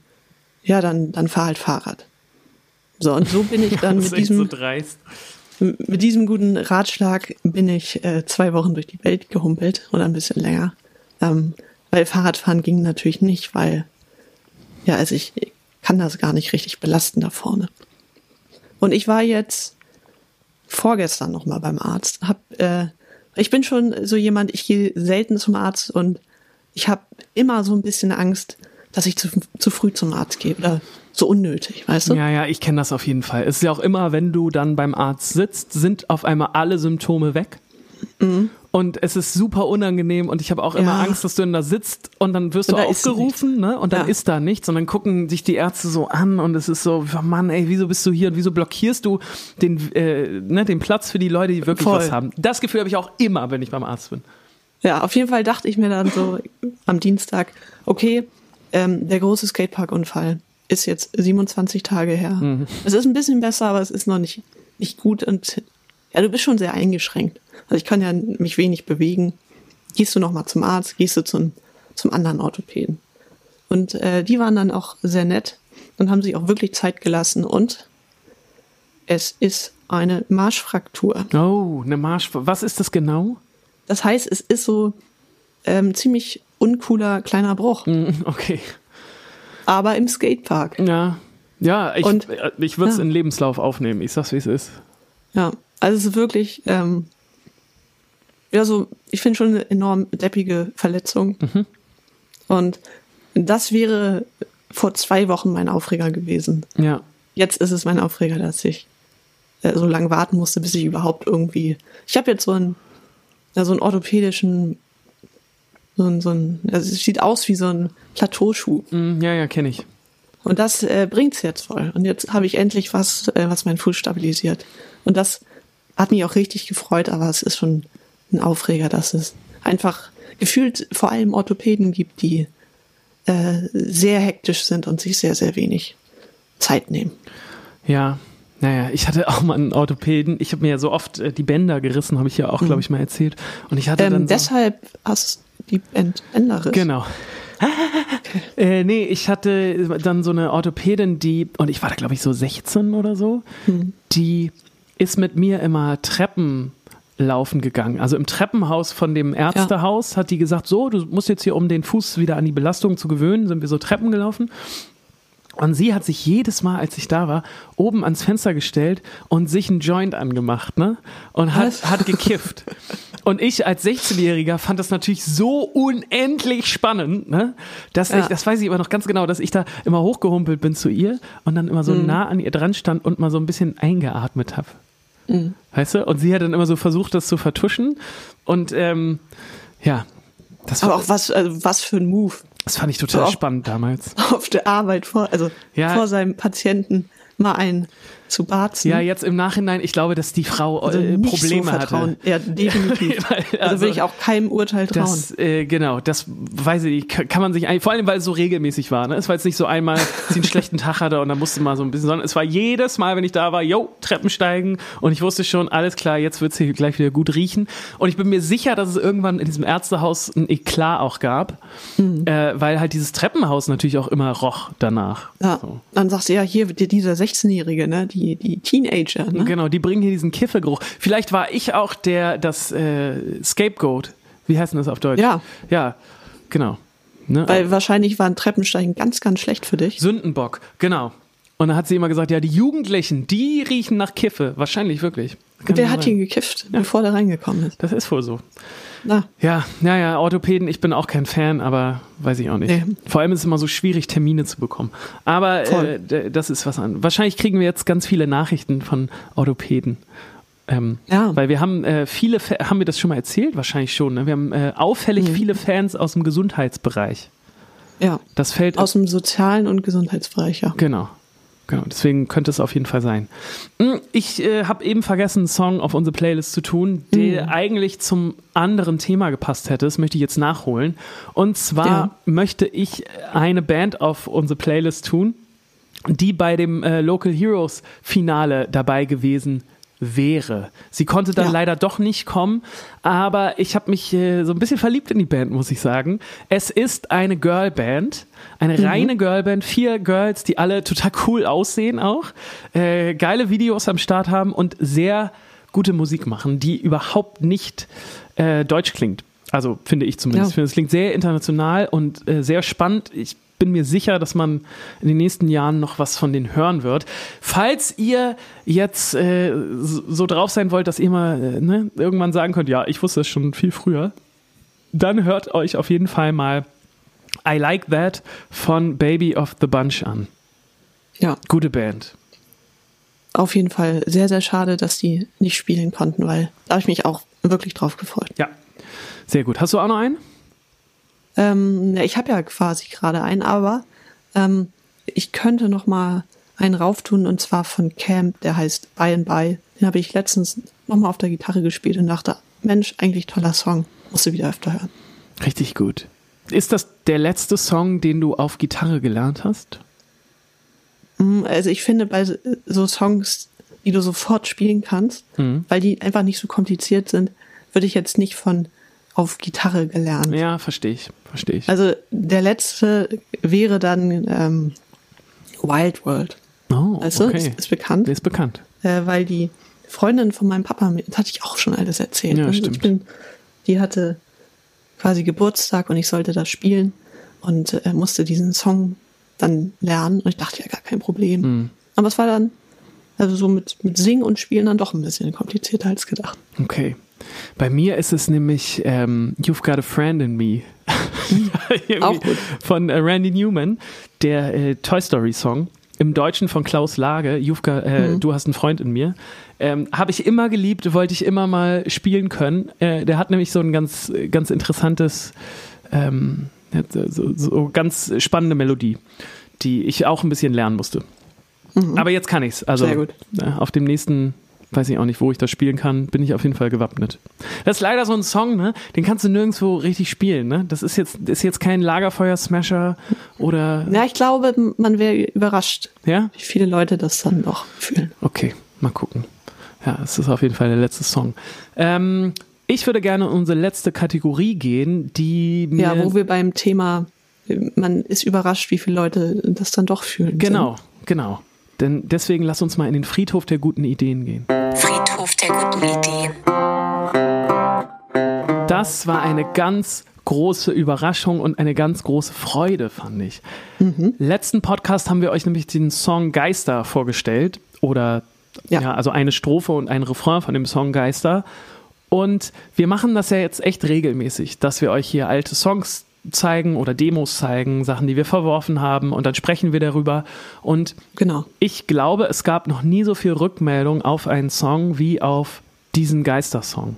ja, dann, dann fahr halt Fahrrad. So, und so bin ich dann mit so diesem, dreist. mit diesem guten Ratschlag bin ich äh, zwei Wochen durch die Welt gehumpelt oder ein bisschen länger. Ähm, weil Fahrradfahren ging natürlich nicht, weil, ja, also ich kann das gar nicht richtig belasten da vorne. Und ich war jetzt vorgestern noch mal beim Arzt. Hab, äh, ich bin schon so jemand, ich gehe selten zum Arzt und ich habe immer so ein bisschen Angst, dass ich zu, zu früh zum Arzt gehe oder so unnötig, weißt du? Ja, ja, ich kenne das auf jeden Fall. Es ist ja auch immer, wenn du dann beim Arzt sitzt, sind auf einmal alle Symptome weg. Mhm. Und es ist super unangenehm und ich habe auch immer Ja. Angst, dass du da sitzt und dann wirst Und du aufgerufen, ne? Und dann Ja. ist da nichts und dann gucken sich die Ärzte so an und es ist so, oh Mann, ey, wieso bist du hier und wieso blockierst du den, äh, ne, den Platz für die Leute, die wirklich Voll. was haben? Das Gefühl habe ich auch immer, wenn ich beim Arzt bin. Ja, auf jeden Fall dachte ich mir dann so am Dienstag, okay, ähm, der große Skatepark-Unfall ist jetzt 27 Tage her. Mhm. Es ist ein bisschen besser, aber es ist noch nicht, nicht gut und ja, du bist schon sehr eingeschränkt. Also ich kann ja mich wenig bewegen. Gehst du noch mal zum Arzt, gehst du zum, zum anderen Orthopäden. Und äh, die waren dann auch sehr nett und haben sich auch wirklich Zeit gelassen und es ist eine Marschfraktur. Oh, eine Marsch. Was ist das genau? Das heißt, es ist so ähm, ziemlich uncooler kleiner Bruch, Hm, Okay. aber im Skatepark. Ja. Ja, ich, Und- äh, ich würde es ja. in Lebenslauf aufnehmen. Ich sag's, wie es ist. Ja, also es ist wirklich, ähm, ja, so, ich finde schon eine enorm deppige Verletzung. Mhm. Und das wäre vor zwei Wochen mein Aufreger gewesen. Ja. Jetzt ist es mein Aufreger, dass ich äh, so lange warten musste, bis ich überhaupt irgendwie. Ich habe jetzt so einen, ja, so einen orthopädischen, so ein, so ein, also es sieht aus wie so ein Plateauschuh. Hm, Ja, ja, kenne ich. Und das äh, bringt's jetzt voll. Und jetzt habe ich endlich was, äh, was meinen Fuß stabilisiert. Und das hat mich auch richtig gefreut, aber es ist schon ein Aufreger, dass es einfach gefühlt vor allem Orthopäden gibt, die äh, sehr hektisch sind und sich sehr, sehr wenig Zeit nehmen. Ja, naja, ich hatte auch mal einen Orthopäden. Ich habe mir ja so oft äh, die Bänder gerissen, habe ich ja auch, glaube ich, mal erzählt. Und ich hatte Ähm, dann so, deshalb hast du die Band Änderriss. Genau. äh, nee, ich hatte dann so eine Orthopädin, die, und ich war da, glaube ich, so 16 oder so, die ist mit mir immer Treppen laufen gegangen. Also im Treppenhaus von dem Ärztehaus hat die gesagt, so, du musst jetzt hier, um den Fuß wieder an die Belastung zu gewöhnen, sind wir so Treppen gelaufen. Und sie hat sich jedes Mal, als ich da war, oben ans Fenster gestellt und sich einen Joint angemacht, ne? Und hat, Was? hat gekifft. Und ich als 16-Jähriger fand das natürlich so unendlich spannend, ne? Dass Ja. ich, das weiß ich aber noch ganz genau, dass ich da immer hochgehumpelt bin zu ihr und dann immer so Mhm. nah an ihr dran stand und mal so ein bisschen eingeatmet habe. Mhm. Weißt du? Und sie hat dann immer so versucht, das zu vertuschen. Und ähm, ja, das, Aber war, auch was, also was für ein Move das fand ich total auch- spannend damals. auf der Arbeit vor, also Ja. vor seinem Patienten mal einen zu barzen. Ja, jetzt im Nachhinein, ich glaube, dass die Frau also äh, nicht Probleme so vertrauen. hatte. Ja, definitiv. Also, also, will ich auch keinem Urteil trauen. Das, äh, genau, das weiß ich, kann man sich eigentlich, vor allem, weil es so regelmäßig war. Ne? Es war jetzt nicht so einmal, dass sie einen schlechten Tag hatte und dann musste mal so ein bisschen, sondern es war jedes Mal, wenn ich da war, yo, Treppen steigen und ich wusste schon, alles klar, jetzt wird es hier gleich wieder gut riechen. Und ich bin mir sicher, dass es irgendwann in diesem Ärztehaus ein Eklat auch gab, Mhm. äh, weil halt dieses Treppenhaus natürlich auch immer roch danach. ja. So. Dann sagst du ja, hier die- dieser 16-Jährige, ne, die, die Teenager, ne? Genau, die bringen hier diesen Kiffergeruch. Vielleicht war ich auch der, das äh, Scapegoat. Wie heißt denn das auf Deutsch? Ja. Ja, genau. Ne? Weil wahrscheinlich waren Treppensteigen ganz, ganz schlecht für dich. Sündenbock, genau. Und dann hat sie immer gesagt, ja, die Jugendlichen, die riechen nach Kiffe. Wahrscheinlich wirklich. Kann Der hat hier gekifft, bevor der reingekommen ist. Das ist wohl so. Na, Ja, ja, ja, Orthopäden, ich bin auch kein Fan, aber weiß ich auch nicht. Nee. Vor allem ist es immer so schwierig, Termine zu bekommen. Aber äh, das ist was an. Wahrscheinlich kriegen wir jetzt ganz viele Nachrichten von Orthopäden. Ähm, Ja. Weil wir haben äh, viele, Fa- haben wir das schon mal erzählt? Wahrscheinlich schon. Ne? Wir haben äh, auffällig Mhm. viele Fans aus dem Gesundheitsbereich. ja. Das fällt Aus dem sozialen und Gesundheitsbereich, ja. Genau. Genau, deswegen könnte es auf jeden Fall sein. Mm, Ich äh, habe eben vergessen, einen Song auf unsere Playlist zu tun, der eigentlich zum anderen Thema gepasst hätte. Das möchte ich jetzt nachholen. Und zwar Ja. möchte ich eine Band auf unsere Playlist tun, die bei dem äh, Local Heroes Finale dabei gewesen wäre. Sie konnte dann Ja. leider doch nicht kommen, aber ich habe mich äh, so ein bisschen verliebt in die Band, muss ich sagen. Es ist eine Girlband, eine reine Girlband, vier Girls, die alle total cool aussehen auch, äh, geile Videos am Start haben und sehr gute Musik machen, die überhaupt nicht äh, deutsch klingt. Also finde ich zumindest. Ja. Ich finde, es klingt sehr international und äh, sehr spannend. Ich bin mir sicher, dass man in den nächsten Jahren noch was von denen hören wird. Falls ihr jetzt äh, so so drauf sein wollt, dass ihr mal äh, ne, irgendwann sagen könnt, ja, ich wusste das schon viel früher, dann hört euch auf jeden Fall mal I Like That von Baby of the Bunch an. Ja, Gute Band. auf jeden Fall sehr, sehr schade, dass die nicht spielen konnten, weil da habe ich mich auch wirklich drauf gefreut. Ja, sehr gut. Hast du auch noch einen? Ähm, ich habe ja quasi gerade einen, aber ähm, ich könnte noch mal einen rauftun und zwar von Camp, der heißt By and By. Den habe ich letztens noch mal auf der Gitarre gespielt und dachte, Mensch, eigentlich toller Song, musst du wieder öfter hören. Richtig gut. Ist das der letzte Song, den du auf Gitarre gelernt hast? Mm, Also ich finde bei so Songs, die du sofort spielen kannst, weil die einfach nicht so kompliziert sind, würde ich jetzt nicht von auf Gitarre gelernt. Ja, verstehe ich. Verstehe ich. Also der letzte wäre dann ähm, Wild World. oh, du, okay. ist, ist bekannt, ist bekannt. äh, weil die Freundin von meinem Papa, das hatte ich auch schon alles erzählt. Ja, ne? stimmt. Ich bin, die hatte quasi Geburtstag und ich sollte das spielen und äh, musste diesen Song dann lernen und ich dachte ja gar kein Problem. Hm. Aber es war dann also so mit, mit Singen und Spielen dann doch ein bisschen komplizierter als gedacht. Okay. Bei mir ist es nämlich ähm, You've Got a Friend in Me. Irgendwie Auch gut. Von äh, Randy Newman, der äh, Toy Story Song. Im Deutschen von Klaus Lage, got, äh, Mhm. Du hast einen Freund in mir. Ähm, Habe ich immer geliebt, wollte ich immer mal spielen können. Äh, der hat nämlich so ein ganz, ganz interessantes, ähm, so, so ganz spannende Melodie, die ich auch ein bisschen lernen musste. Aber jetzt kann ich's. Also Mhm. Sehr gut. äh, auf dem nächsten, weiß ich auch nicht, wo ich das spielen kann, bin ich auf jeden Fall gewappnet. Das ist leider so ein Song, ne? Den kannst du nirgendwo richtig spielen, ne? Das ist jetzt, ist jetzt kein Lagerfeuer-Smasher oder Ja, ich glaube, man wäre überrascht, ja? wie viele Leute das dann doch fühlen. Okay, mal gucken. Ja, es ist auf jeden Fall der letzte Song. Ähm, ich würde gerne in unsere letzte Kategorie gehen, die mir Ja, wo wir beim Thema, man ist überrascht, wie viele Leute das dann doch fühlen. genau, genau. Denn deswegen lass uns mal in den Friedhof der guten Ideen gehen. Friedhof der guten Ideen. Das war eine ganz große Überraschung und eine ganz große Freude, fand ich. Letzten Podcast haben wir euch nämlich den Song Geister vorgestellt oder ja. Ja. also eine Strophe und ein Refrain von dem Song Geister. Und wir machen das ja jetzt echt regelmäßig, dass wir euch hier alte Songs zeigen oder Demos zeigen, Sachen, die wir verworfen haben und dann sprechen wir darüber. Und Genau. ich glaube, es gab noch nie so viel Rückmeldung auf einen Song wie auf diesen Geistersong.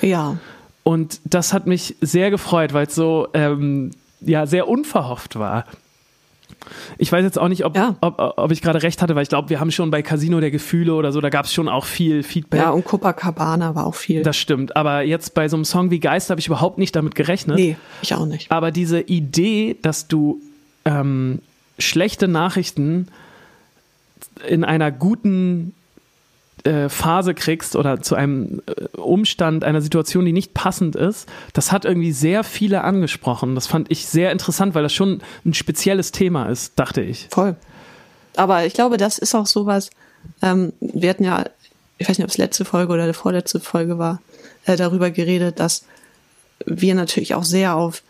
Ja. Und das hat mich sehr gefreut, weil es so ähm, ja sehr unverhofft war. Ich weiß jetzt auch nicht, ob, Ja. ob, ob ich gerade recht hatte, weil ich glaube, wir haben schon bei Casino der Gefühle oder so, da gab es schon auch viel Feedback. Ja, und Copacabana war auch viel. Das stimmt. Aber jetzt bei so einem Song wie Geist habe ich überhaupt nicht damit gerechnet. nee, ich auch nicht. Aber diese Idee, dass du ähm, schlechte Nachrichten in einer guten äh, Phase kriegst oder zu einem äh, Umstand, einer Situation, die nicht passend ist, das hat irgendwie sehr viele angesprochen. Das fand ich sehr interessant, weil das schon ein spezielles Thema ist, dachte ich. Voll. Aber ich glaube, das ist auch sowas, ähm, wir hatten ja, ich weiß nicht, ob es letzte Folge oder die vorletzte Folge war, äh, darüber geredet, dass wir natürlich auch sehr auf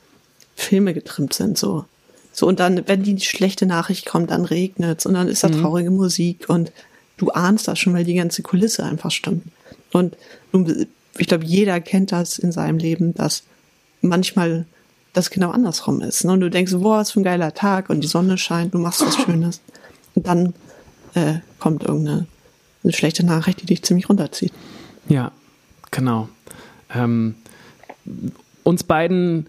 Filme getrimmt sind, so. So, und dann, wenn die schlechte Nachricht kommt, dann regnet's und dann ist da traurige Musik und du ahnst das schon, weil die ganze Kulisse einfach stimmt. Und ich glaube, jeder kennt das in seinem Leben, dass manchmal das genau andersrum ist. Ne? Und du denkst, boah, was für ein geiler Tag und die Sonne scheint, du machst was Schönes. Und dann äh, kommt irgendeine eine schlechte Nachricht, die dich ziemlich runterzieht. Ja, genau. Ähm, uns beiden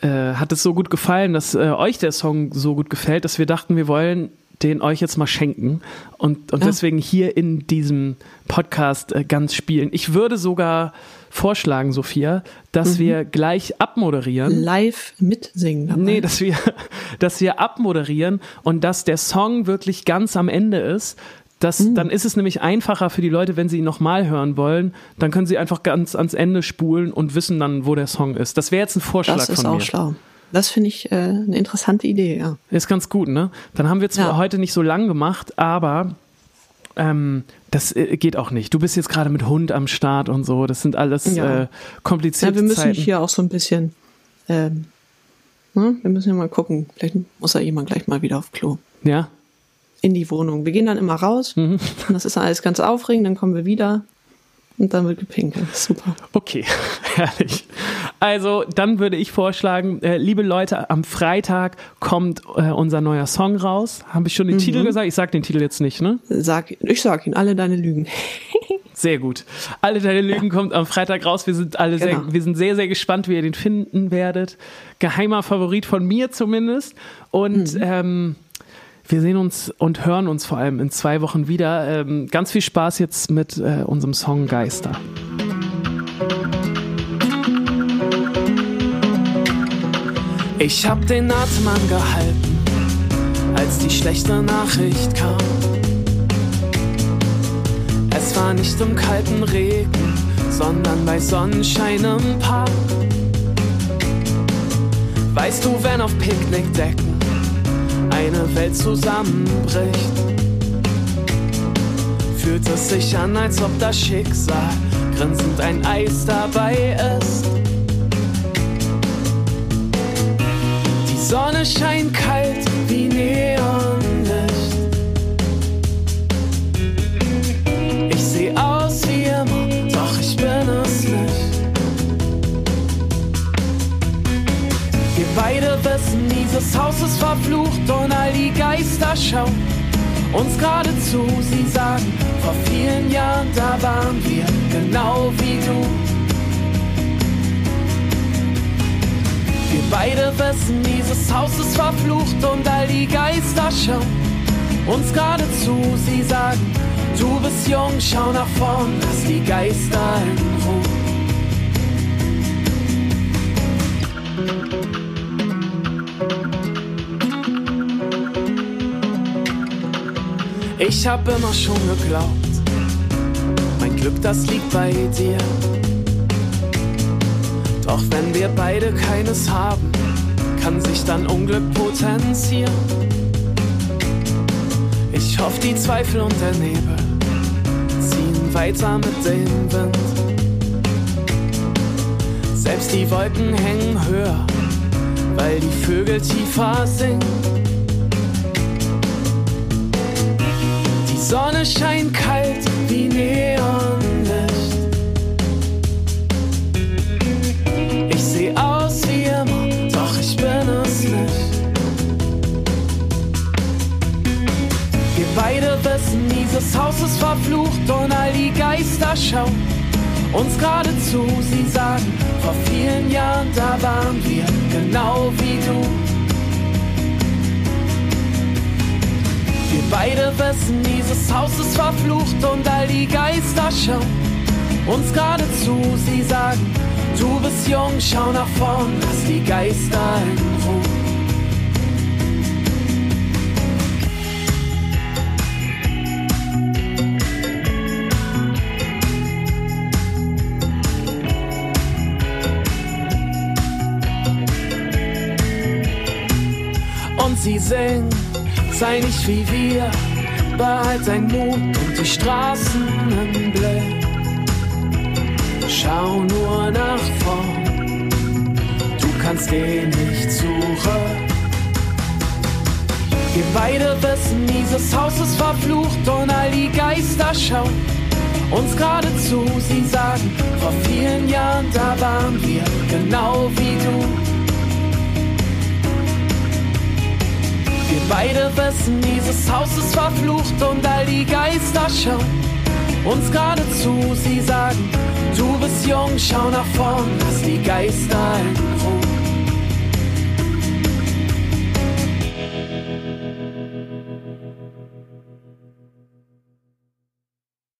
äh, hat es so gut gefallen, dass äh, euch der Song so gut gefällt, dass wir dachten, wir wollen den euch jetzt mal schenken und, und Ja. deswegen hier in diesem Podcast äh, ganz spielen. Ich würde sogar vorschlagen, Sophia, dass wir gleich abmoderieren. Live mitsingen dabei. Nee, dass wir, dass wir abmoderieren und dass der Song wirklich ganz am Ende ist. Das, Mhm. Dann ist es nämlich einfacher für die Leute, wenn sie ihn nochmal hören wollen, dann können sie einfach ganz ans Ende spulen und wissen dann, wo der Song ist. Das wäre jetzt ein Vorschlag das ist von auch mir. schlau. Das finde ich äh, eine interessante Idee, ja. Ist ganz gut, ne? Dann haben wir zwar Ja. heute nicht so lang gemacht, aber ähm, das äh, geht auch nicht. Du bist jetzt gerade mit Hund am Start und so. Das sind alles Ja. äh, komplizierte ja wir müssen Zeiten. hier auch so ein bisschen, ähm, ne? wir müssen ja mal gucken. Vielleicht muss ja jemand gleich mal wieder auf Klo. ja, In die Wohnung. Wir gehen dann immer raus. Mhm. Das ist alles ganz aufregend. Dann kommen wir wieder. Und dann wird gepinkelt. Super. Okay, herrlich. Also, dann würde ich vorschlagen, äh, liebe Leute, am Freitag kommt äh, unser neuer Song raus. Habe ich schon den mhm. Titel gesagt? Ich sag den Titel jetzt nicht, ne? Sag, ich sag ihn, alle deine Lügen. Sehr gut. Alle deine Lügen kommt am Freitag raus. Wir sind alle genau. sehr, wir sind sehr, sehr gespannt, wie ihr den finden werdet. Geheimer Favorit von mir zumindest. Und mhm. ähm, wir sehen uns und hören uns vor allem in zwei Wochen wieder. Ähm, ganz viel Spaß jetzt mit äh, unserem Song Geister. Ich hab den Atem angehalten, als die schlechte Nachricht kam. Es war nicht im kalten Regen, sondern bei Sonnenschein im Park. Weißt du, wenn auf Picknickdecken eine Welt zusammenbricht, fühlt es sich an, als ob das Schicksal grinsend ein Eis dabei ist. Die Sonne scheint kalt wie Neonlicht. Beide wissen, dieses Haus ist verflucht und all die Geister schauen uns gerade zu. Sie sagen, vor vielen Jahren, da waren wir genau wie du. Wir beide wissen, dieses Haus ist verflucht und all die Geister schauen uns gerade zu. Sie sagen, du bist jung, schau nach vorn, lass die Geister in Ruhe. Ich hab immer schon geglaubt, mein Glück, das liegt bei dir. Doch wenn wir beide keines haben, kann sich dann Unglück potenzieren. Ich hoffe, die Zweifel und der Nebel ziehen weiter mit dem Wind. Selbst die Wolken hängen höher, weil die Vögel tiefer singen. Sonne scheint kalt wie Neon. beide wissen, dieses Haus ist verflucht und all die Geister schauen uns gerade zu. Sie sagen, vor vielen Jahren, da waren wir genau wie du. Wissen, dieses Haus ist verflucht und all die Geister schauen uns gerade zu. Sie sagen, du bist jung, schau nach vorn, lass die Geister in Ruhe. sie singen, sei nicht wie wir, behalt dein Mut und die Straßen im Blick. Schau nur nach vorn, du kannst gehen nicht zurück. Wir beide wissen, dieses Haus ist verflucht und all die Geister schauen uns gerade zu. Sie sagen, vor vielen Jahren, da waren wir genau wie du. Beide wissen, dieses Haus ist verflucht und all die Geister schauen uns gerade zu. Sie sagen, du bist jung, schau nach vorn, lass die Geister in